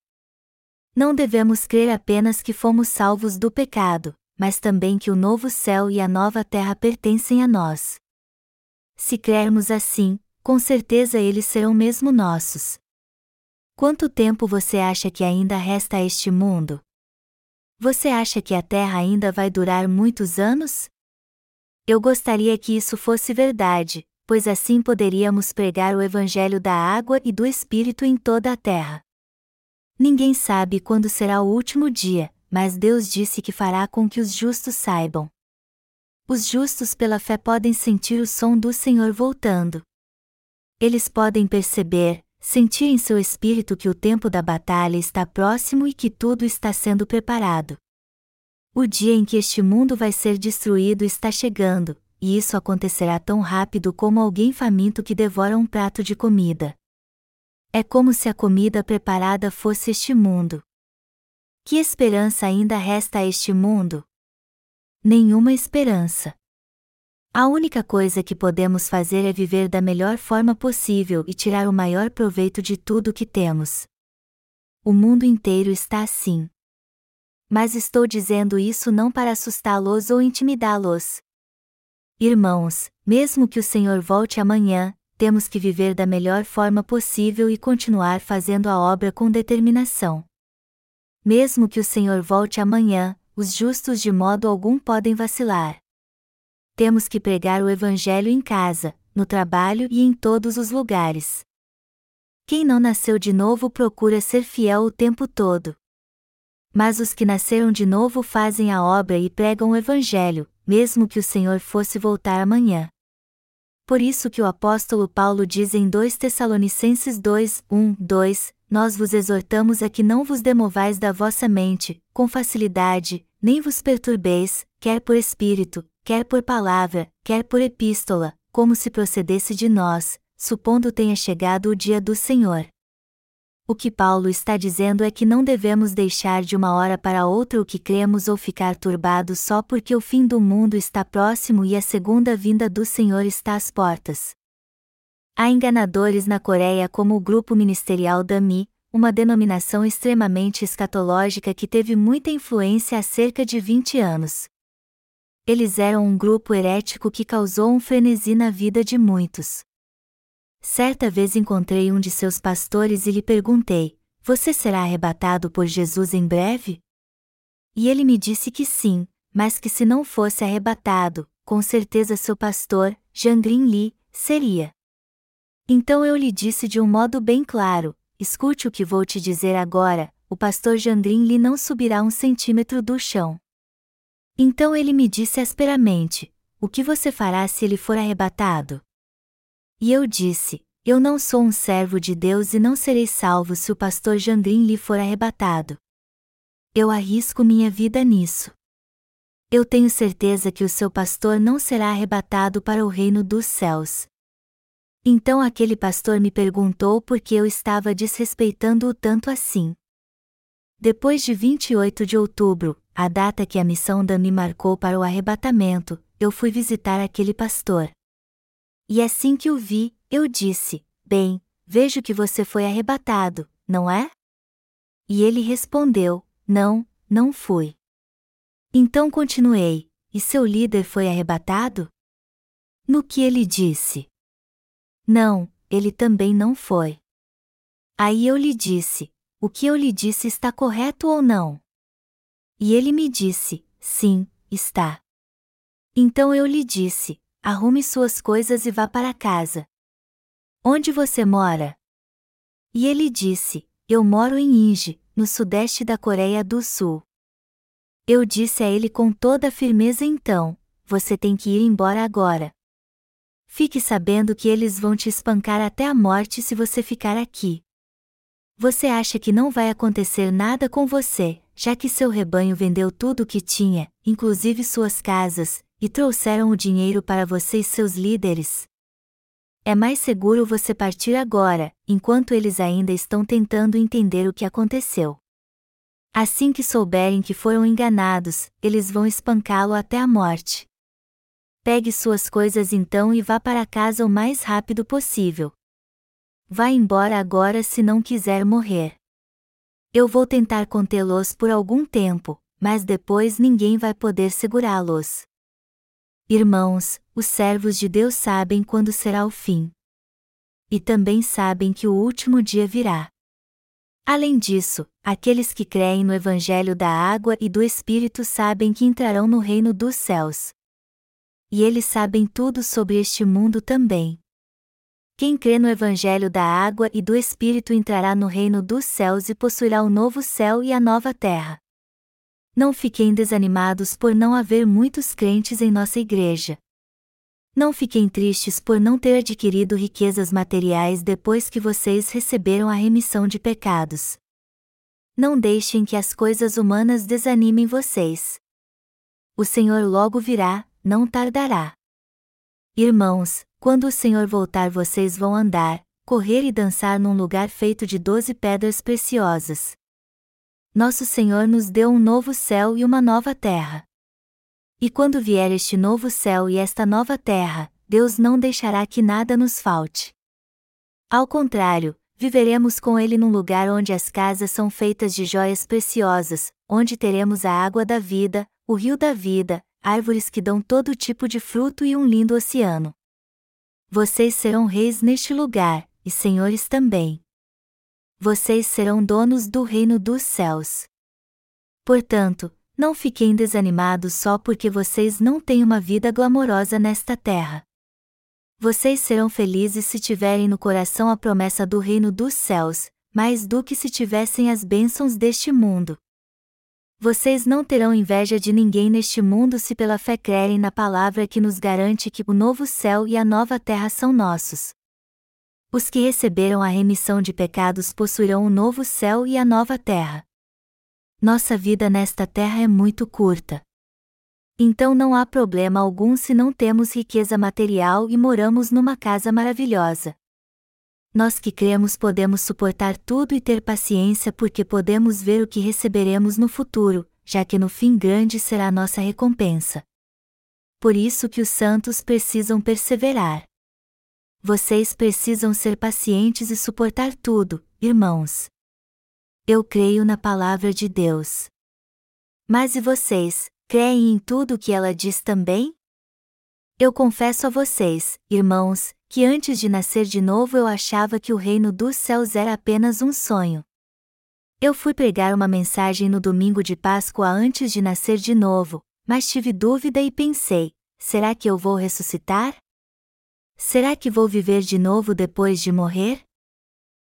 Não devemos crer apenas que fomos salvos do pecado, mas também que o novo céu e a nova terra pertencem a nós. Se crermos assim, com certeza eles serão mesmo nossos. Quanto tempo você acha que ainda resta a este mundo? Você acha que a terra ainda vai durar muitos anos? Eu gostaria que isso fosse verdade, pois assim poderíamos pregar o Evangelho da água e do Espírito em toda a terra. Ninguém sabe quando será o último dia, mas Deus disse que fará com que os justos saibam. Os justos pela fé podem sentir o som do Senhor voltando. Eles podem perceber, sentir em seu espírito que o tempo da batalha está próximo e que tudo está sendo preparado. O dia em que este mundo vai ser destruído está chegando, e isso acontecerá tão rápido como alguém faminto que devora um prato de comida. É como se a comida preparada fosse este mundo. Que esperança ainda resta a este mundo? Nenhuma esperança. A única coisa que podemos fazer é viver da melhor forma possível e tirar o maior proveito de tudo que temos. O mundo inteiro está assim mas estou dizendo isso não para assustá-los ou intimidá-los. Irmãos, mesmo que o Senhor volte amanhã, temos que viver da melhor forma possível e continuar fazendo a obra com determinação. Mesmo que o Senhor volte amanhã, os justos de modo algum podem vacilar. Temos que pregar o Evangelho em casa, no trabalho e em todos os lugares. Quem não nasceu de novo procura ser fiel o tempo todo. Mas os que nasceram de novo fazem a obra e pregam o Evangelho, mesmo que o Senhor fosse voltar amanhã. Por isso que o apóstolo Paulo diz em 2 Tessalonicenses 2, 1, 2, Nós vos exortamos a que não vos demovais da vossa mente, com facilidade, nem vos perturbeis, quer por espírito, quer por palavra, quer por epístola, como se procedesse de nós, supondo tenha chegado o dia do Senhor. O que Paulo está dizendo é que não devemos deixar de uma hora para outra o que cremos ou ficar turbados só porque o fim do mundo está próximo e a segunda vinda do Senhor está às portas. Há enganadores na Coreia como o grupo ministerial Dami, uma denominação extremamente escatológica que teve muita influência há cerca de 20 anos. Eles eram um grupo herético que causou um frenesi na vida de muitos. Certa vez encontrei um de seus pastores e lhe perguntei: Você será arrebatado por Jesus em breve? E ele me disse que sim, mas que se não fosse arrebatado, com certeza seu pastor, Jangrin Li, seria. Então eu lhe disse de um modo bem claro: escute o que vou te dizer agora, o pastor Jangrin Li não subirá um centímetro do chão. Então ele me disse asperamente: O que você fará se ele for arrebatado? E eu disse: Eu não sou um servo de Deus e não serei salvo se o pastor Jandrin lhe for arrebatado. Eu arrisco minha vida nisso. Eu tenho certeza que o seu pastor não será arrebatado para o reino dos céus. Então aquele pastor me perguntou por que eu estava desrespeitando-o tanto assim. Depois de 28 de outubro, a data que a missão Dan me marcou para o arrebatamento, eu fui visitar aquele pastor. E assim que o vi, eu disse: Bem, vejo que você foi arrebatado, não é? E ele respondeu: Não, não fui. Então continuei: E seu líder foi arrebatado? No que ele disse: Não, ele também não foi. Aí eu lhe disse: O que eu lhe disse está correto ou não? E ele me disse: Sim, está. Então eu lhe disse: Arrume suas coisas e vá para casa. Onde você mora? E ele disse: Eu moro em Inge, no sudeste da Coreia do Sul. Eu disse a ele com toda firmeza então: Você tem que ir embora agora. Fique sabendo que eles vão te espancar até a morte se você ficar aqui. Você acha que não vai acontecer nada com você, já que seu rebanho vendeu tudo o que tinha, inclusive suas casas, e trouxeram o dinheiro para você e seus líderes? É mais seguro você partir agora, enquanto eles ainda estão tentando entender o que aconteceu. Assim que souberem que foram enganados, eles vão espancá-lo até a morte. Pegue suas coisas então e vá para casa o mais rápido possível. Vá embora agora se não quiser morrer. Eu vou tentar contê-los por algum tempo, mas depois ninguém vai poder segurá-los. Irmãos, os servos de Deus sabem quando será o fim. E também sabem que o último dia virá. Além disso, aqueles que creem no Evangelho da água e do Espírito sabem que entrarão no reino dos céus. E eles sabem tudo sobre este mundo também. Quem crê no Evangelho da água e do Espírito entrará no reino dos céus e possuirá o novo céu e a nova terra. Não fiquem desanimados por não haver muitos crentes em nossa igreja. Não fiquem tristes por não ter adquirido riquezas materiais depois que vocês receberam a remissão de pecados. Não deixem que as coisas humanas desanimem vocês. O Senhor logo virá, não tardará. Irmãos, quando o Senhor voltar, vocês vão andar, correr e dançar num lugar feito de doze pedras preciosas. Nosso Senhor nos deu um novo céu e uma nova terra. E quando vier este novo céu e esta nova terra, Deus não deixará que nada nos falte. Ao contrário, viveremos com Ele num lugar onde as casas são feitas de joias preciosas, onde teremos a água da vida, o rio da vida, árvores que dão todo tipo de fruto e um lindo oceano. Vocês serão reis neste lugar, e senhores também. Vocês serão donos do reino dos céus. Portanto, não fiquem desanimados só porque vocês não têm uma vida glamourosa nesta terra. Vocês serão felizes se tiverem no coração a promessa do reino dos céus, mais do que se tivessem as bênçãos deste mundo. Vocês não terão inveja de ninguém neste mundo se pela fé crerem na palavra que nos garante que o novo céu e a nova terra são nossos. Os que receberam a remissão de pecados possuirão o novo céu e a nova terra. Nossa vida nesta terra é muito curta. Então não há problema algum se não temos riqueza material e moramos numa casa maravilhosa. Nós que cremos podemos suportar tudo e ter paciência porque podemos ver o que receberemos no futuro, já que no fim grande será nossa recompensa. Por isso que os santos precisam perseverar. Vocês precisam ser pacientes e suportar tudo, irmãos. Eu creio na palavra de Deus. Mas e vocês, creem em tudo o que ela diz também? Eu confesso a vocês, irmãos, que antes de nascer de novo eu achava que o reino dos céus era apenas um sonho. Eu fui pregar uma mensagem no domingo de Páscoa antes de nascer de novo, mas tive dúvida e pensei: será que eu vou ressuscitar? Será que vou viver de novo depois de morrer?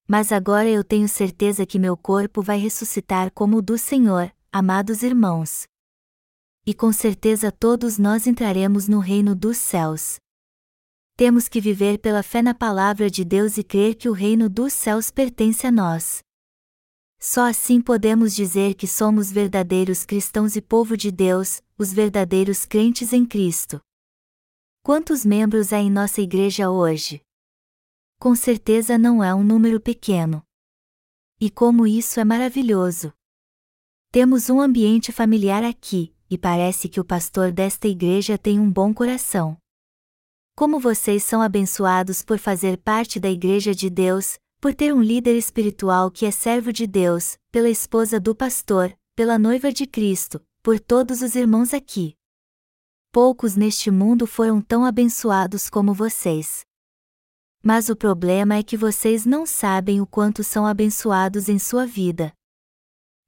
Mas agora eu tenho certeza que meu corpo vai ressuscitar como o do Senhor, amados irmãos. E com certeza todos nós entraremos no reino dos céus temos que viver pela fé na palavra de Deus e crer que o reino dos céus pertence a nós. Só assim podemos dizer que somos verdadeiros cristãos e povo de Deus, os verdadeiros crentes em Cristo. Quantos membros há em nossa igreja hoje? Com certeza não é um número pequeno. E como isso é maravilhoso! Temos um ambiente familiar aqui, e parece que o pastor desta igreja tem um bom coração. Como vocês são abençoados por fazer parte da Igreja de Deus, por ter um líder espiritual que é servo de Deus, pela esposa do pastor, pela noiva de Cristo, por todos os irmãos aqui. Poucos neste mundo foram tão abençoados como vocês. Mas o problema é que vocês não sabem o quanto são abençoados em sua vida.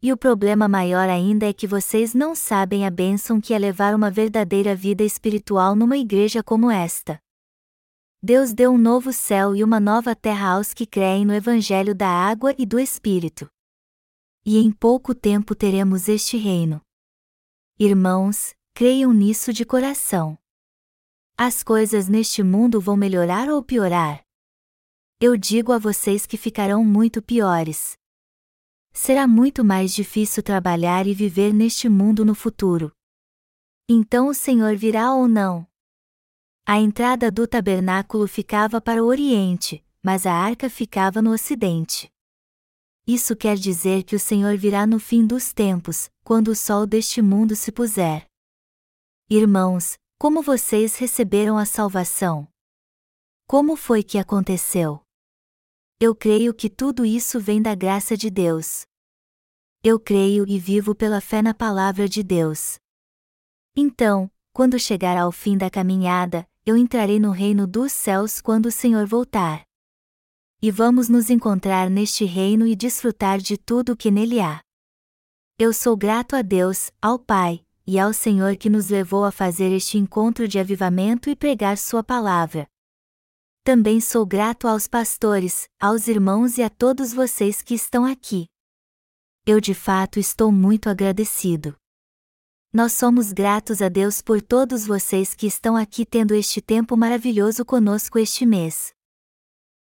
E o problema maior ainda é que vocês não sabem a bênção que é levar uma verdadeira vida espiritual numa igreja como esta. Deus deu um novo céu e uma nova terra aos que creem no Evangelho da água e do Espírito. E em pouco tempo teremos este reino. Irmãos, creiam nisso de coração. As coisas neste mundo vão melhorar ou piorar? Eu digo a vocês que ficarão muito piores. Será muito mais difícil trabalhar e viver neste mundo no futuro. Então o Senhor virá ou não? A entrada do tabernáculo ficava para o oriente, mas a arca ficava no ocidente. Isso quer dizer que o Senhor virá no fim dos tempos, quando o sol deste mundo se puser. Irmãos, como vocês receberam a salvação? Como foi que aconteceu? Eu creio que tudo isso vem da graça de Deus. Eu creio e vivo pela fé na palavra de Deus. Então, quando chegar ao fim da caminhada, eu entrarei no reino dos céus quando o Senhor voltar. E vamos nos encontrar neste reino e desfrutar de tudo o que nele há. Eu sou grato a Deus, ao Pai, e ao Senhor que nos levou a fazer este encontro de avivamento e pregar Sua palavra. Também sou grato aos pastores, aos irmãos e a todos vocês que estão aqui. Eu de fato estou muito agradecido. Nós somos gratos a Deus por todos vocês que estão aqui tendo este tempo maravilhoso conosco este mês.